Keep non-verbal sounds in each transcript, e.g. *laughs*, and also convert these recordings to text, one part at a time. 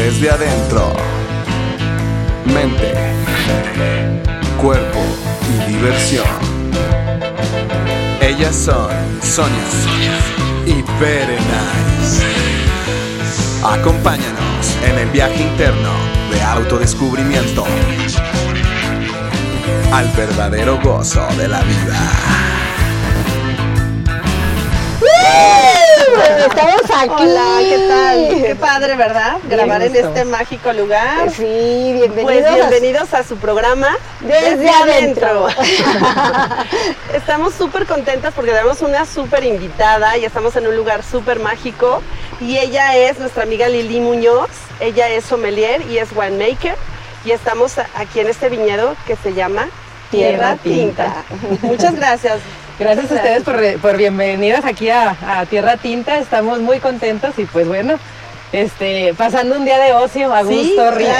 desde adentro. Mente, cuerpo y diversión. Ellas son Sonia y Berenice. Acompáñanos en el viaje interno de autodescubrimiento al verdadero gozo de la vida. Estamos aquí. Hola, ¿qué tal? Qué padre, ¿verdad? Grabar en este mágico lugar. Sí, bienvenidos. Pues bienvenidos a su programa Desde, adentro. *laughs* estamos súper contentas porque tenemos una súper invitada y estamos en un lugar súper mágico. Y ella es nuestra amiga Lili Muñoz. Ella es sommelier y es winemaker. Y estamos aquí en este viñedo que se llama Tierra, Tinta. Muchas gracias. Gracias a ustedes por, por bienvenidas aquí a, a, Tierra Tinta. Estamos muy contentos y pues bueno, este, pasando un día de ocio a gusto, rico,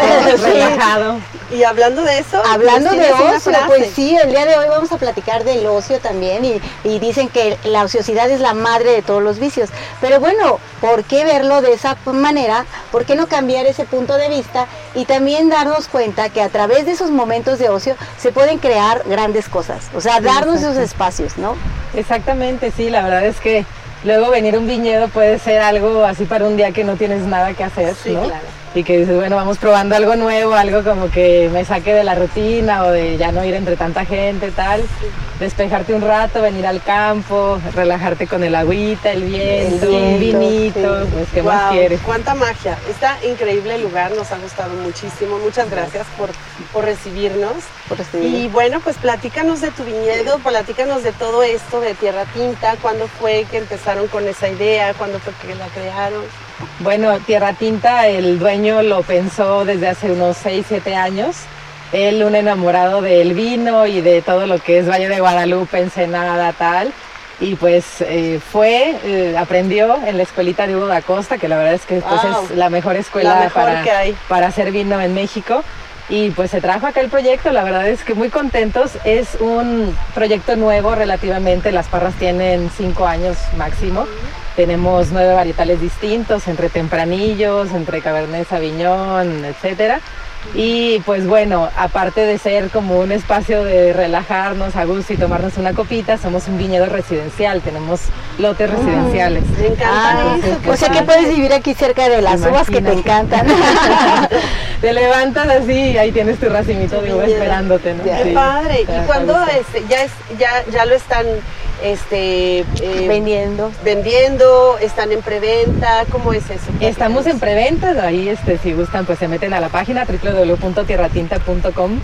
relajado. Y hablando de eso, hablando de ocio, pues sí, el día de hoy vamos a platicar del ocio también y, y, dicen que la ociosidad es la madre de todos los vicios. Pero bueno, ¿por qué verlo de esa manera? ¿Por qué no cambiar ese punto de vista y también darnos cuenta que a través de esos momentos de ocio se pueden crear grandes cosas? O sea, darnos esos espacios, ¿no? Exactamente, sí, la verdad es que luego venir a un viñedo puede ser algo así para un día que no tienes nada que hacer, sí, ¿no? Claro. Y que dices, bueno, vamos probando algo nuevo, algo como que me saque de la rutina o de ya no ir entre tanta gente, tal. Despejarte un rato, venir al campo, relajarte con el agüita, el viento, el viento un vinito, sí. pues qué wow, más quieres. Cuánta magia. Está increíble el lugar, nos ha gustado muchísimo. Muchas gracias por, por recibirnos. Por recibirnos. Y bueno, pues platícanos de tu viñedo, platícanos de todo esto de Tierra Tinta, cuándo fue que empezaron con esa idea, cuándo fue que la crearon. Bueno, Tierra Tinta, el dueño lo pensó desde hace unos 6, 7 años. Él, un enamorado del vino y de todo lo que es Valle de Guadalupe, Ensenada, tal. Y pues eh, fue, eh, aprendió en la escuelita de Hugo da Costa, que la verdad es que pues, wow. es la mejor escuela la mejor para, que hay. para hacer vino en México. Y pues se trajo acá el proyecto, la verdad es que muy contentos. Es un proyecto nuevo relativamente, las parras tienen cinco años máximo. Tenemos nueve varietales distintos, entre tempranillos, entre cabernet sauvignon, etcétera. Y pues bueno, aparte de ser como un espacio de relajarnos a gusto y tomarnos una copita, somos un viñedo residencial, tenemos lotes residenciales. Me encanta Ah, eso. o sea que puedes vivir aquí cerca de las uvas que te encantan. *laughs* Te levantas así y ahí tienes tu racimito de uva esperándote, ¿no? Qué Sí, padre. ¿Y este, ya, es, ya, ya lo están este, eh, Vendiendo. vendiendo? ¿Están en preventa? ¿Cómo es eso? Estamos en preventa, ahí este, si gustan pues se meten a la página www.tierratinta.com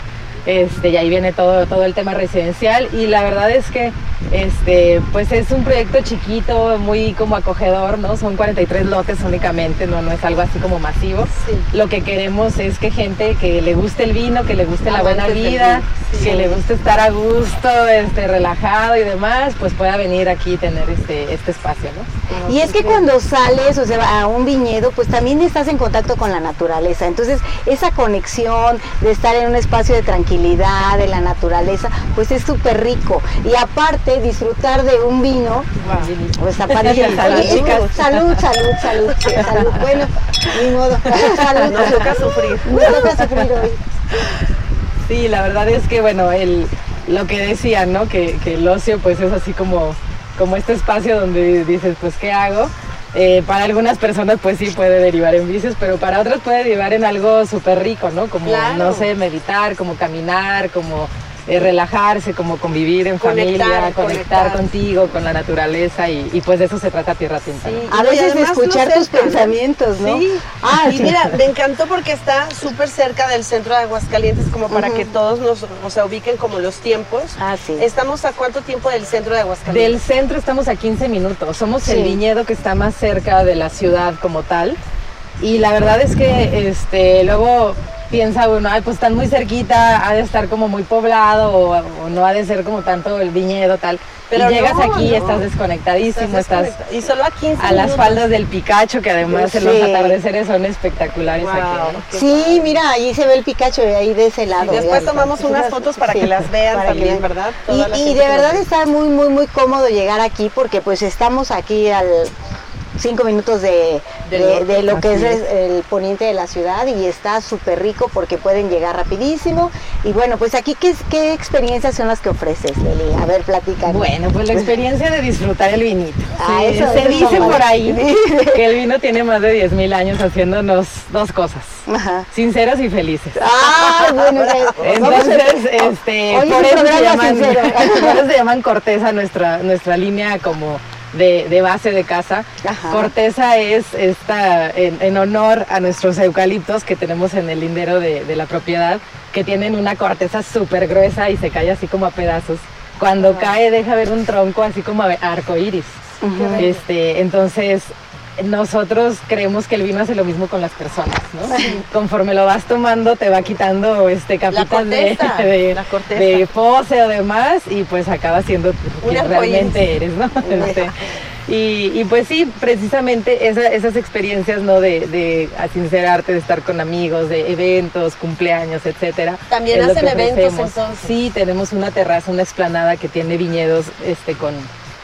este, y ahí viene todo, todo el tema residencial y la verdad es que este, pues es un proyecto chiquito, muy como acogedor, ¿no? Son 43 lotes únicamente, no, no es algo así como masivo. Sí. Lo que queremos es que gente que le guste el vino, que le guste la buena vida, sí. que le guste estar a gusto, este, relajado y demás, pues pueda venir aquí y tener este, este espacio, ¿no? Y es que cuando sales, o sea, a un viñedo, pues también estás en contacto con la naturaleza. Entonces, esa conexión de estar en un espacio de tranquilidad, de la naturaleza, pues es súper rico. Y aparte, disfrutar de un vino, pues está padrísimo. *laughs* Salud, Oye, chicas. salud, salud, salud, sí, salud. *laughs* Bueno, ni modo. Salud. Nos toca sufrir. Nos toca sufrir hoy. Sí, la verdad es que, bueno, el, lo que decían, ¿no? Que, que el ocio, pues es así como, como este espacio donde dices, pues, ¿qué hago? Eh, para algunas personas, pues sí puede derivar en vicios, pero para otras puede derivar en algo súper rico, ¿no? Como, Claro. no sé, meditar, como caminar, como eh, relajarse, como convivir en Conectar, familia, conectar, conectar. contigo, con la naturaleza, y, y pues de eso se trata Tierra Tinta. ¿no? Sí. A veces escuchar tus pensamientos, ¿no? Sí. Ah, y sí. mira, me encantó porque está súper cerca del centro de Aguascalientes, como para que todos nos, o sea, ubiquen como los tiempos. Ah, sí. ¿Estamos a cuánto tiempo del centro de Del Aguascalientes? centro estamos a 15 minutos. Somos Sí. el viñedo que está más cerca de la ciudad como tal. Y la verdad es que este, luego piensa uno, ay, pues están muy cerquita, ha de estar como muy poblado o, o no ha de ser como tanto el viñedo tal. Pero y llegas no, aquí y no. estás desconectadísimo, estás, desconectado. Y solo a 15 a las faldas del Picacho, que además en Sí. los atardeceres son espectaculares Wow, aquí. Sí, padre. mira, ahí se ve el Picacho ahí de ese lado. Y después ya. tomamos unas fotos para que las vean para también, que- ¿verdad? Y, Toda y de verdad ve. está muy, muy, muy cómodo llegar aquí porque pues estamos aquí al cinco minutos de, de, lo que es, el poniente de la ciudad y está súper rico porque pueden llegar rapidísimo. Y bueno, pues aquí, ¿qué, qué experiencias son las que ofreces, Leli? A ver, platica. Bueno, pues la experiencia de disfrutar el vinito. *laughs* Ah, eso, se dice por ahí *laughs* que el vino tiene más de 10 mil años haciéndonos dos cosas. Sinceros y felices. Ah, bueno, *laughs* entonces, este, por, eso se llaman, por eso se llaman corteza nuestra, nuestra línea como de, base de casa. Corteza es esta en, honor a nuestros eucaliptos que tenemos en el lindero de, la propiedad, que tienen una corteza súper gruesa y se cae así como a pedazos. Cuando cae deja ver un tronco así como arco iris. este, entonces nosotros creemos que el vino hace lo mismo con las personas, ¿no? Conforme lo vas tomando te va quitando este capital de, *laughs* de, de, pose o demás y pues acaba siendo quien realmente eres, ¿no? *laughs* Este, y, pues sí, precisamente esas experiencias, ¿no? De, de sincerarte, de estar con amigos, de eventos, cumpleaños, etcétera. También hacen eventos entonces. Sí, tenemos una terraza, una explanada que tiene viñedos este con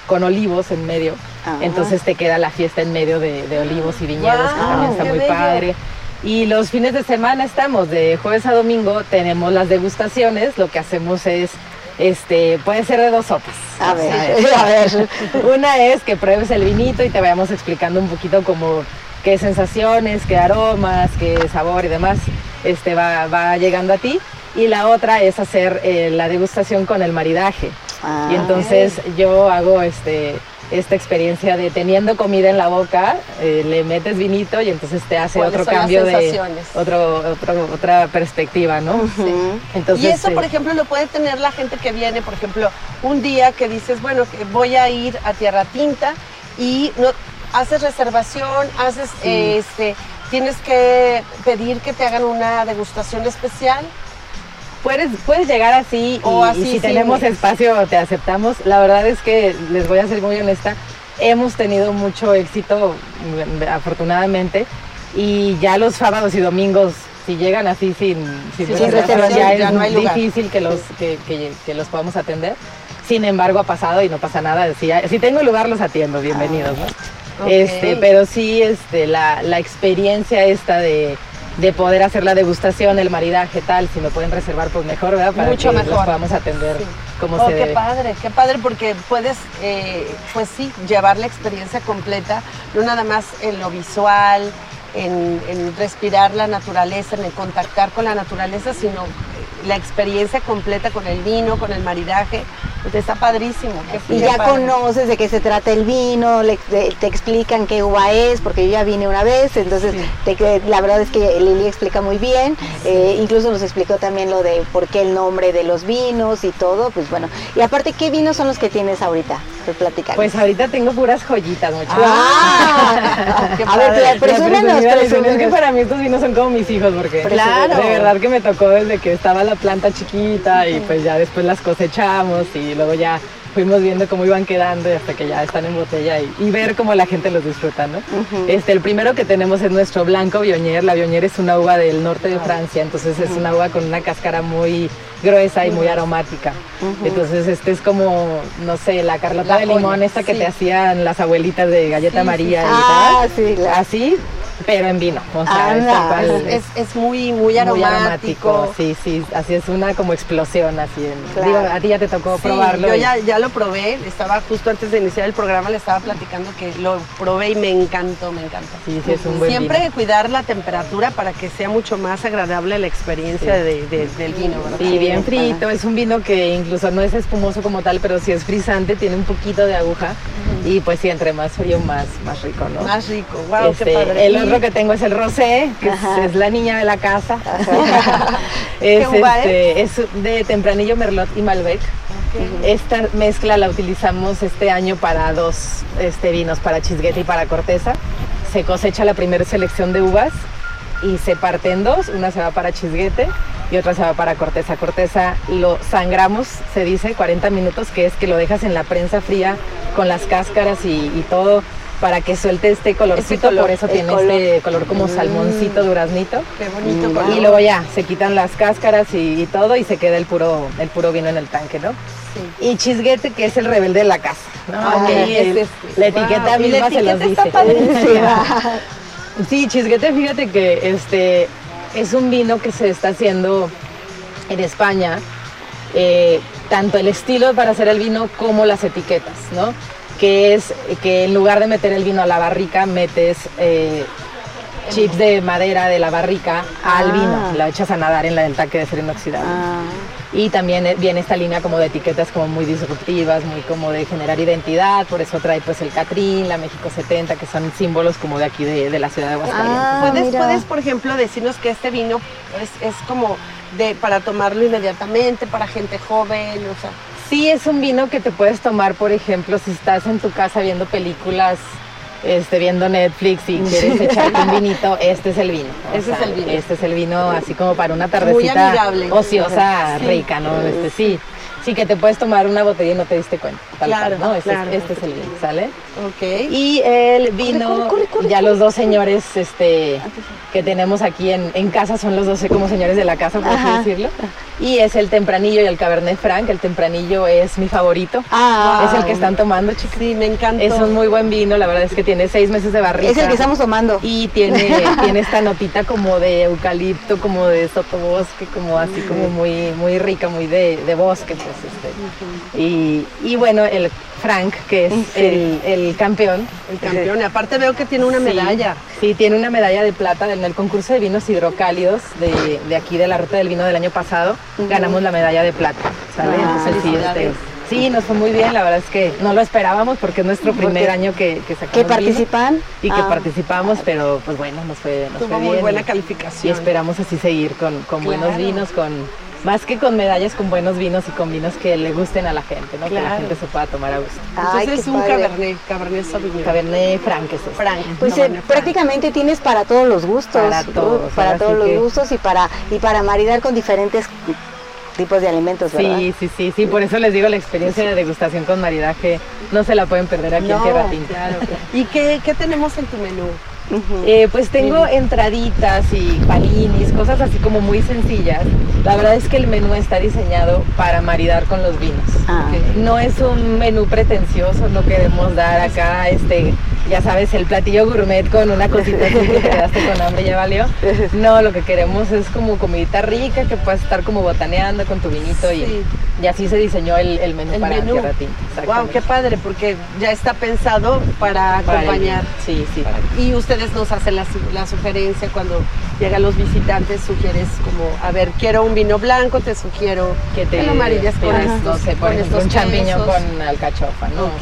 con olivos en medio. Ah. Entonces te queda la fiesta en medio de, olivos y viñedos, que también está muy padre. Y los fines de semana estamos, de jueves a domingo, tenemos las degustaciones. Lo que hacemos es, este, puede ser de dos sopas. A ver, *laughs* a ver. Una es que pruebes el vinito y te vayamos explicando un poquito como qué sensaciones, qué aromas, qué sabor y demás este, va, va llegando a ti. Y la otra es hacer eh, la degustación con el maridaje. Ah. y entonces yo hago este esta experiencia de teniendo comida en la boca, eh, le metes vinito y entonces te hace otro cambio de otro, otra perspectiva, ¿no? entonces, y eso, por ejemplo, lo puede tener la gente que viene, por ejemplo, un día que dices, bueno, voy a ir a Tierra Tinta y no haces reservación, haces este, tienes que pedir que te hagan una degustación especial puedes, puedes llegar así y, si tenemos espacio te aceptamos. La verdad es que les voy a ser muy honesta, hemos tenido mucho éxito afortunadamente y ya los sábados y domingos si llegan así sin, sin, ya es difícil que los, que, que, los podamos atender. Sin embargo, ha pasado y no pasa nada. Si, si tengo lugar, los atiendo, bienvenidos. Este, pero sí, este, la, la experiencia esta de, de poder hacer la degustación, el maridaje, tal, si me pueden reservar, pues mejor, ¿verdad? Para Mucho que mejor. los podamos atender como oh, se qué padre, qué padre, porque puedes, eh, pues sí, llevar la experiencia completa, no nada más en lo visual, en, en respirar la naturaleza, en el contactar con la naturaleza, sino la experiencia completa con el vino, con el maridaje, pues está padrísimo. y ya conoces de qué se trata el vino, te, explican qué uva es, porque yo ya vine una vez, entonces la verdad es que Lili explica muy bien, eh, incluso nos explicó también lo de por qué el nombre de los vinos y todo, pues bueno. Y aparte, ¿qué vinos son los que tienes ahorita? Pues platicar. Pues ahorita tengo puras joyitas, muchachos. Ah, *laughs* a ver, presúmenos, Es que para mí estos vinos son como mis hijos, porque claro. de verdad que me tocó desde que estaba la planta chiquita y pues ya después las cosechamos y luego ya fuimos viendo cómo iban quedando y hasta que ya están en botella y, ver cómo la gente los disfruta, ¿no? este, el primero que tenemos es nuestro blanco Bionier. La Bionier es una uva del norte de Francia, entonces es una uva con una cáscara muy gruesa y muy aromática. Entonces este es como, no sé, la carlota de limón, esta que te hacían las abuelitas de galleta María y ah, Sí, Así, pero en vino. O sea, es, es, muy, muy aromático. Sí, sí, así es una como explosión, así. digo, a ti ya te tocó probarlo. Yo ya, ya lo probé, estaba justo antes de iniciar el programa, le estaba platicando que lo probé y me encantó, me encantó. Sí, sí, es un buen Siempre cuidar la temperatura para que sea mucho más agradable la experiencia de, del vino, ¿verdad? Sí, bien frito, es un vino que incluso no es espumoso como tal, pero sí es frisante, tiene un poquito de aguja y pues sí, entre más frío, más, más rico, ¿no? Más rico, wow, qué este, padre. El otro que tengo es el rosé, que es, la niña de la casa. *laughs* es, *laughs* este, es de tempranillo merlot y malbec. Esta mezcla la utilizamos este año para dos este, vinos, para chisguete y para corteza. Se cosecha la primera selección de uvas y se parte en dos. Una se va para chisguete y otra se va para corteza. Corteza lo sangramos, se dice, 40 minutos, que es que lo dejas en la prensa fría con las cáscaras y, todo para que suelte este colorcito, por eso tiene este color como salmoncito, duraznito. Qué bonito mm, Y luego ya, se quitan las cáscaras y, y, todo y se queda el puro, el puro vino en el tanque, ¿no? Y chisguete, que es el rebelde de la casa. ¿no? Ah, Que ok. es- la etiqueta Wow, la misma se los dice. *laughs* Sí, chisguete, fíjate que este es un vino que se está haciendo en España, eh, tanto el estilo para hacer el vino como las etiquetas, ¿no? Que es que en lugar de meter el vino a la barrica, metes eh, chips de madera de la barrica al Ah. vino, lo echas a nadar en la del tanque de acero inoxidable. Ah, Y también eh, viene esta línea como de etiquetas como muy disruptivas, muy como de generar identidad, por eso trae pues el Catrín, la México 70, que son símbolos como de aquí de, de la ciudad de Aguascalientes. Ah, ¿Puedes, mira. puedes, por ejemplo, decirnos que este vino es, es como de para tomarlo inmediatamente, para gente joven, o sea, Sí, es un vino que te puedes tomar, por ejemplo, si estás en tu casa viendo películas, este, viendo Netflix y quieres echarte un vinito, este es el vino. *laughs* O Ese es el vino. Este es el vino así como para una Muy tardecita amigable. ociosa, Sí. rica, ¿no? Este, sí. Sí, que te puedes tomar una botella y no te diste cuenta. Tal Claro, cual, ¿no? Este, es- claro. este es el vino, ¿sale? ok. Y el vino, corre, corre, corre, ya los dos señores este, que tenemos aquí en, en casa son los dos como señores de la casa, por Ajá. así decirlo. Y es el tempranillo y el cabernet franc. El tempranillo es mi favorito. Ah, es el que están tomando, chicos. Sí, me encanta. Es un muy buen vino, la verdad es que tiene seis meses de barrica. es el que estamos tomando. Y tiene, *laughs* tiene esta notita como de eucalipto, como de sotobosque, como así como muy, muy rica, muy de, de bosque, pues este. Y, y bueno, el Frank, que es Sí. el, el campeón. el campeón. Y aparte veo que tiene una Sí, medalla. Sí, tiene una medalla de plata en el concurso de vinos hidrocálidos de, de aquí de la Ruta del Vino del año pasado. Ganamos la medalla de plata. ¿sale? Ah, Entonces, sí, felicidades. este, sí, nos fue muy bien. La verdad es que no lo esperábamos porque es nuestro primer Porque- año que, que sacamos ¿Que participan? y que Ah. participamos, pero pues bueno, nos fue, nos Tuvo fue muy bien. buena y- y calificación. esperamos así seguir con, con buenos vinos, con más que con medallas, con buenos vinos y con vinos que le gusten a la gente, ¿no? Que la gente se pueda tomar a gusto. Ay, Entonces es un padre. cabernet, cabernet sauvignon. Cabernet Franc es este. Frank. Pues eh, prácticamente tienes para todos los gustos. Para todos, Para todos los que- gustos y para, y para maridar con diferentes tipos de alimentos, ¿verdad? Sí, sí, sí, sí, por eso les digo la experiencia de degustación con maridaje no se la pueden perder aquí en No, Tierra Tinta. claro. ¿Y qué, qué tenemos en tu menú? Eh, pues tengo entraditas y paninis, cosas así como muy sencillas. La verdad es que el menú está diseñado para maridar con los vinos. Ah. No es un menú pretencioso, no queremos dar acá, este, ya sabes, el platillo gourmet con una cosita así que te quedaste con hambre ya valió. No, lo que queremos es como comidita rica que puedas estar como botaneando con tu vinito Sí. y, y así se diseñó el, el menú El para menú. Tierra. Wow, qué padre, porque ya está pensado para acompañar. Sí, sí. Y ustedes nos hacen la, la sugerencia cuando llegan los visitantes, sugieres como, a ver, quiero un vino blanco, te sugiero que te lo amarillas con estos, no sé, por con ejemplo, un estos champiñón con alcachofa, ¿no? O Ok.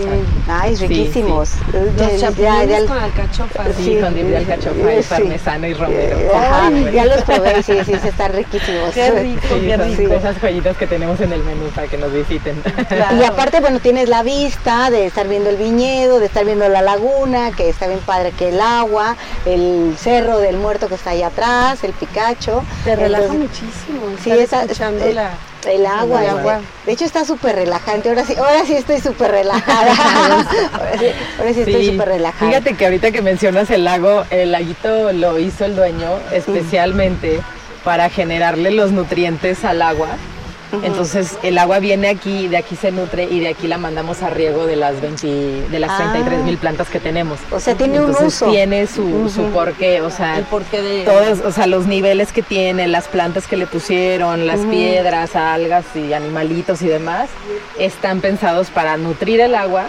sea, Ay, Sí, riquísimos. Ya- Los ya- champiñones ya- con alcachofa. sí, Sí. con de alcachofa y Sí. parmesano y romero. Ajá, Ay, ya los probé, sí, sí, sí, están riquísimos. Qué rico, Sí, qué son rico. esas joyitas que tenemos en el menú para que nos visiten. Claro. Y aparte, bueno, tienes la vista de estar viendo el viñedo, de estar viendo la laguna, que está bien padre que el agua, el cerro del muerto que está ahí atrás, el picacho. Te relaja Entonces, muchísimo. Sí, esa- escuchando eh, la... El agua, El agua. De hecho está súper relajante. Ahora sí, ahora sí estoy súper relajada. *laughs* ahora sí, ahora sí estoy Sí, súper relajada. Fíjate que ahorita que mencionas el lago, el laguito lo hizo el dueño especialmente para generarle los nutrientes al agua. Entonces el agua viene aquí, de aquí se nutre y de aquí la mandamos a riego de las 20, de las Ah. 33 mil plantas que tenemos. O sea, tiene un Entonces, uso. Tiene su, su porqué, o sea, El porqué de... todos, o sea, los niveles que tiene, las plantas que le pusieron, las piedras, algas y animalitos y demás, están pensados para nutrir el agua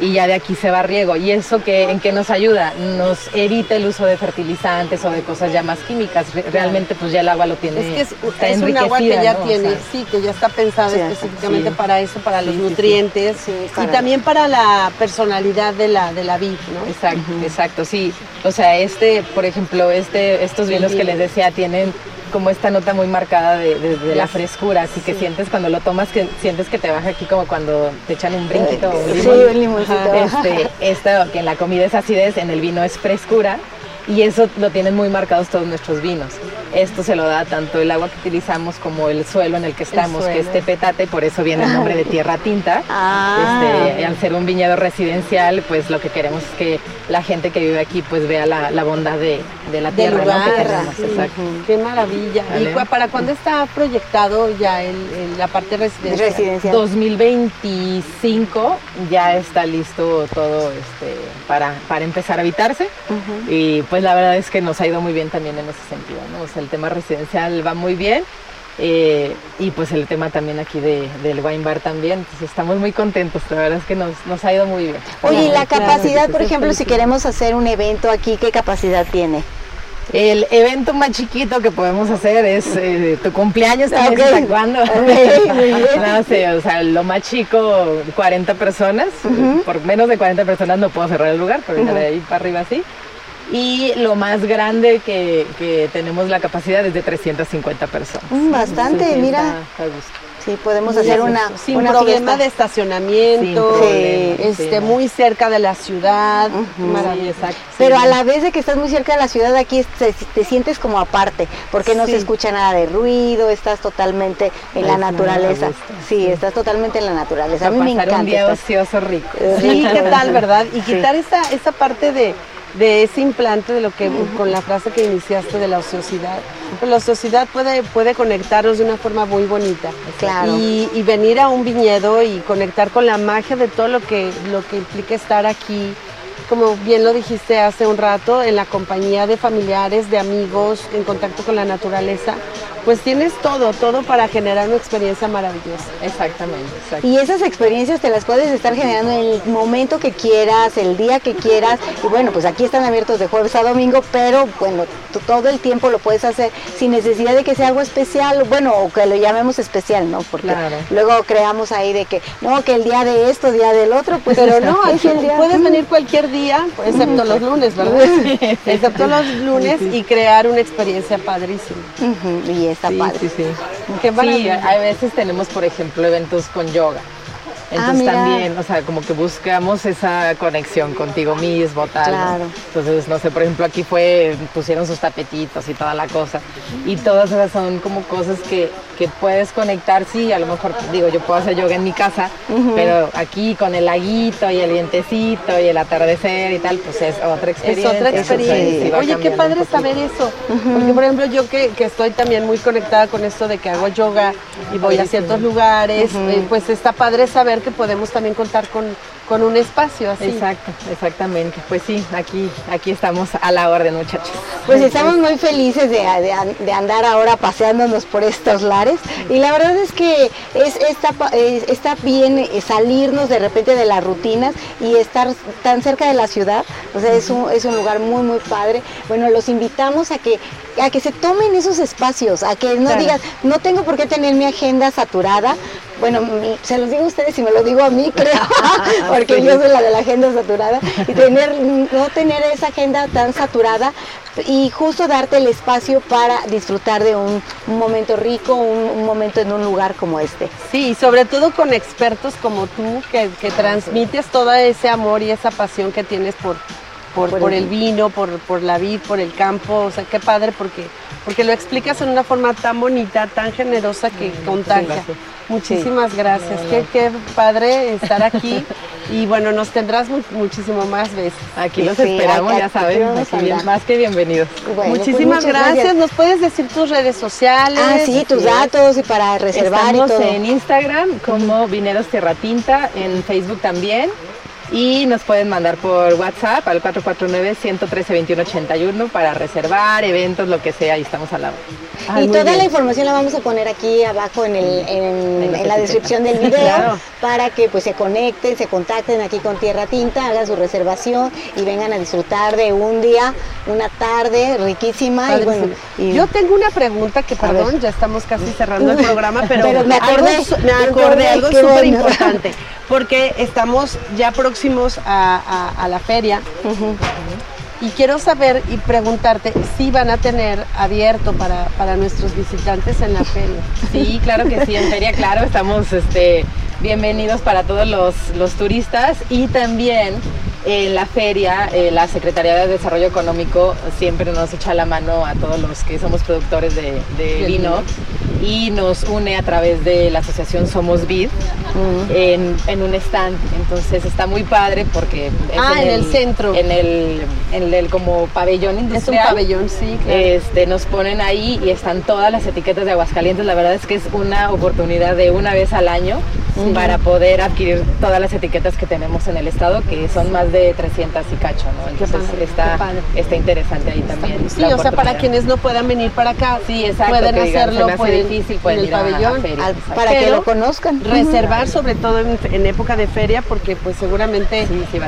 y ya de aquí se va riego. ¿Y eso que, en qué nos ayuda? Nos evita el uso de fertilizantes o de cosas ya más químicas. Re- Realmente pues ya el agua lo tiene, Es que es, está es un agua que ya ¿no? O tiene, sea, sí, que ya está pensada Sí, específicamente sí. para eso, para los Sí, sí, sí. nutrientes Sí, y también para la personalidad de la, de la vid, ¿no? Exacto, exacto, sí. O sea, este, por ejemplo, este, estos vinos que les decía tienen como esta nota muy marcada de, de- de la frescura, así que sientes cuando lo tomas que sientes que te baja aquí como cuando te echan un brinquito o un Sí, limón. un limoncito. Este, esto que en la comida es acidez, en el vino es frescura y eso lo tienen muy marcados todos nuestros vinos. Esto se lo da tanto el agua que utilizamos como el suelo en el que estamos, que es tepetate, por eso viene el nombre de tierra tinta. Ah. Este, al ser un viñedo residencial, pues lo que queremos es que la gente que vive aquí pues vea la, bondad de, la tierra que tenemos. Qué maravilla. ¿Y para cuándo está proyectado ya el, la parte residencial? residencial? 2025 ya está listo todo este, para, para empezar a habitarse. Y pues la verdad es que nos ha ido muy bien también en ese sentido. ¿no? El tema residencial va muy bien. Eh, y pues el tema también aquí de, del wine bar también, entonces estamos muy contentos, la verdad es que nos, nos ha ido muy bien. Oye, y la capacidad, por ejemplo, si queremos hacer un evento aquí, ¿qué capacidad tiene? El evento más chiquito que podemos hacer es eh, tu cumpleaños también cuándo. *laughs* no sé, o sea, lo más chico, 40 personas. Por menos de 40 personas no puedo cerrar el lugar, pero de ahí para arriba sí y lo más grande que, que tenemos la capacidad es de 350 personas. Mm, bastante, mira. Sí, podemos hacer una sin problema de estacionamiento, este, muy cerca de la ciudad, Pero a la vez de que estás muy cerca de la ciudad, aquí te, sientes como aparte, porque no se escucha nada de ruido, estás totalmente en la naturaleza. Sí, estás totalmente en la naturaleza. A mí me encanta. un día ocioso rico. Sí, ¿qué tal, verdad? Y quitar esa, esa parte de de ese implante de lo que con la frase que iniciaste de la ociosidad. Pues la ociosidad puede, puede conectarnos de una forma muy bonita. Claro. Y, y, venir a un viñedo y conectar con la magia de todo lo que, lo que implica estar aquí. Como bien lo dijiste hace un rato, en la compañía de familiares, de amigos, en contacto con la naturaleza, pues tienes todo, todo para generar una experiencia maravillosa. Exactamente, Y esas experiencias te las puedes estar generando en el momento que quieras, el día que quieras. Y bueno, pues aquí están abiertos de jueves a domingo, pero bueno, todo el tiempo lo puedes hacer sin necesidad de que sea algo especial, bueno, o que lo llamemos especial, ¿no? Porque luego creamos ahí de que, no, que el día de esto, día del otro, pues pero no, el *laughs* día. Puedes venir cualquier día, excepto los lunes, ¿verdad? *laughs* excepto los lunes y crear una experiencia padrísima está padre. Sí, sí. sí, a veces tenemos, por ejemplo, eventos con yoga. Entonces ah, también, o sea, como que buscamos esa conexión contigo mismo, tal. Claro. Entonces, no sé, por ejemplo, aquí fue, pusieron sus tapetitos y toda la cosa. Y todas esas son como cosas que, que puedes conectar, sí, a lo mejor, digo, yo puedo hacer yoga en mi casa, pero aquí con el laguito y el vientecito y el atardecer y tal, pues es otra experiencia. Es otra experiencia. Oye, qué padre saber eso. Porque, por ejemplo, yo que, que, estoy también muy conectada con esto de que hago yoga y voy a ciertos lugares, eh, pues está padre saber que podemos también contar con, con un espacio así. Exacto, exactamente. Pues sí, aquí, aquí estamos a la orden, muchachos. Pues estamos muy felices de, de, andar ahora paseándonos por estos lares y la verdad es que es, está, está bien salirnos de repente de las rutinas y estar tan cerca de la ciudad. O sea, es un, es un lugar muy, muy padre. Bueno, los invitamos a que a que se tomen esos espacios, a que no digan, no tengo por qué tener mi agenda saturada, bueno, se los digo a ustedes y me lo digo a mí, creo, *laughs* *laughs* porque yo soy la de la agenda saturada, y tener, no tener esa agenda tan saturada y justo darte el espacio para disfrutar de un, momento rico, un, momento en un lugar como este. Sí, sobre todo con expertos como tú, que, que transmites todo ese amor y esa pasión que tienes por, por, el vino, por, por, la vid, por el campo, o sea, qué padre porque, porque lo explicas en una forma tan bonita, tan generosa que contagia. Muchísimas gracias, qué, qué, padre estar aquí y bueno, nos tendrás muchísimo más veces. Aquí los esperamos, ya saben, más que bienvenidos. Pues Muchísimas gracias. ¿nos puedes decir tus redes sociales? Ah, sí, tus datos y para reservar Estamos y todo. en Instagram como Vineros Tierra Tinta, en Facebook también y nos pueden mandar por WhatsApp al 449-113-2181 para reservar, eventos, lo que sea, y estamos al lado. y toda la información la vamos a poner aquí abajo en, el, en, la descripción del video para que pues se conecten, se contacten aquí con Tierra Tinta, hagan su reservación y vengan a disfrutar de un día, una tarde riquísima. Y bueno, Yo tengo una pregunta que, perdón, ya estamos casi cerrando el programa, pero, me acordé, me acordé, algo súper importante, porque estamos ya próximos a, la feria. Y quiero saber y preguntarte si van a tener abierto para, para, nuestros visitantes en la feria. Sí, claro que sí, en feria, claro, estamos este, bienvenidos para todos los, los turistas y también En la feria, eh, la Secretaría de Desarrollo Económico siempre nos echa la mano a todos los que somos productores de, vino y nos une a través de la asociación Somos Vid en, un stand. Entonces está muy padre porque ah, en, el, centro. En el, en el como pabellón industrial. Es un pabellón, sí. Este, nos ponen ahí y están todas las etiquetas de Aguascalientes. La verdad es que es una oportunidad de una vez al año para poder adquirir todas las etiquetas que tenemos en el estado, que son más de 300 y cacho, ¿no? Entonces está, está interesante ahí también. Sí, o sea, para quienes no puedan venir para acá, sí, exacto, pueden hacerlo pueden, difícil, pueden en el pabellón, para que lo conozcan. *laughs* Reservar sobre todo en, época de feria, porque pues seguramente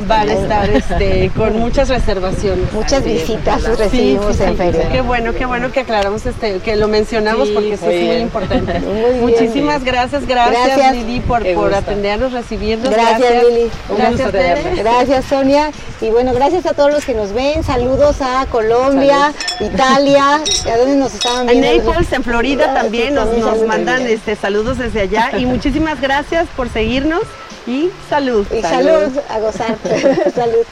van a estar este, con muchas reservaciones. Muchas visitas recibimos en feria. Qué bueno, qué bueno que aclaramos este, que lo mencionamos porque eso es muy importante. *laughs* Muchísimas gracias, gracias, Lili por, por atendernos, recibirnos. Gracias, Lili. Gracias, gracias, Sonia. Y bueno, gracias a todos los que nos ven. Saludos a Colombia, Italia, a dónde nos estaban viendo. En Naples, en Florida también nos, nos mandan este, saludos desde allá. Y *laughs* muchísimas gracias por seguirnos y salud. Y salud, salud a gozar. *laughs* salud.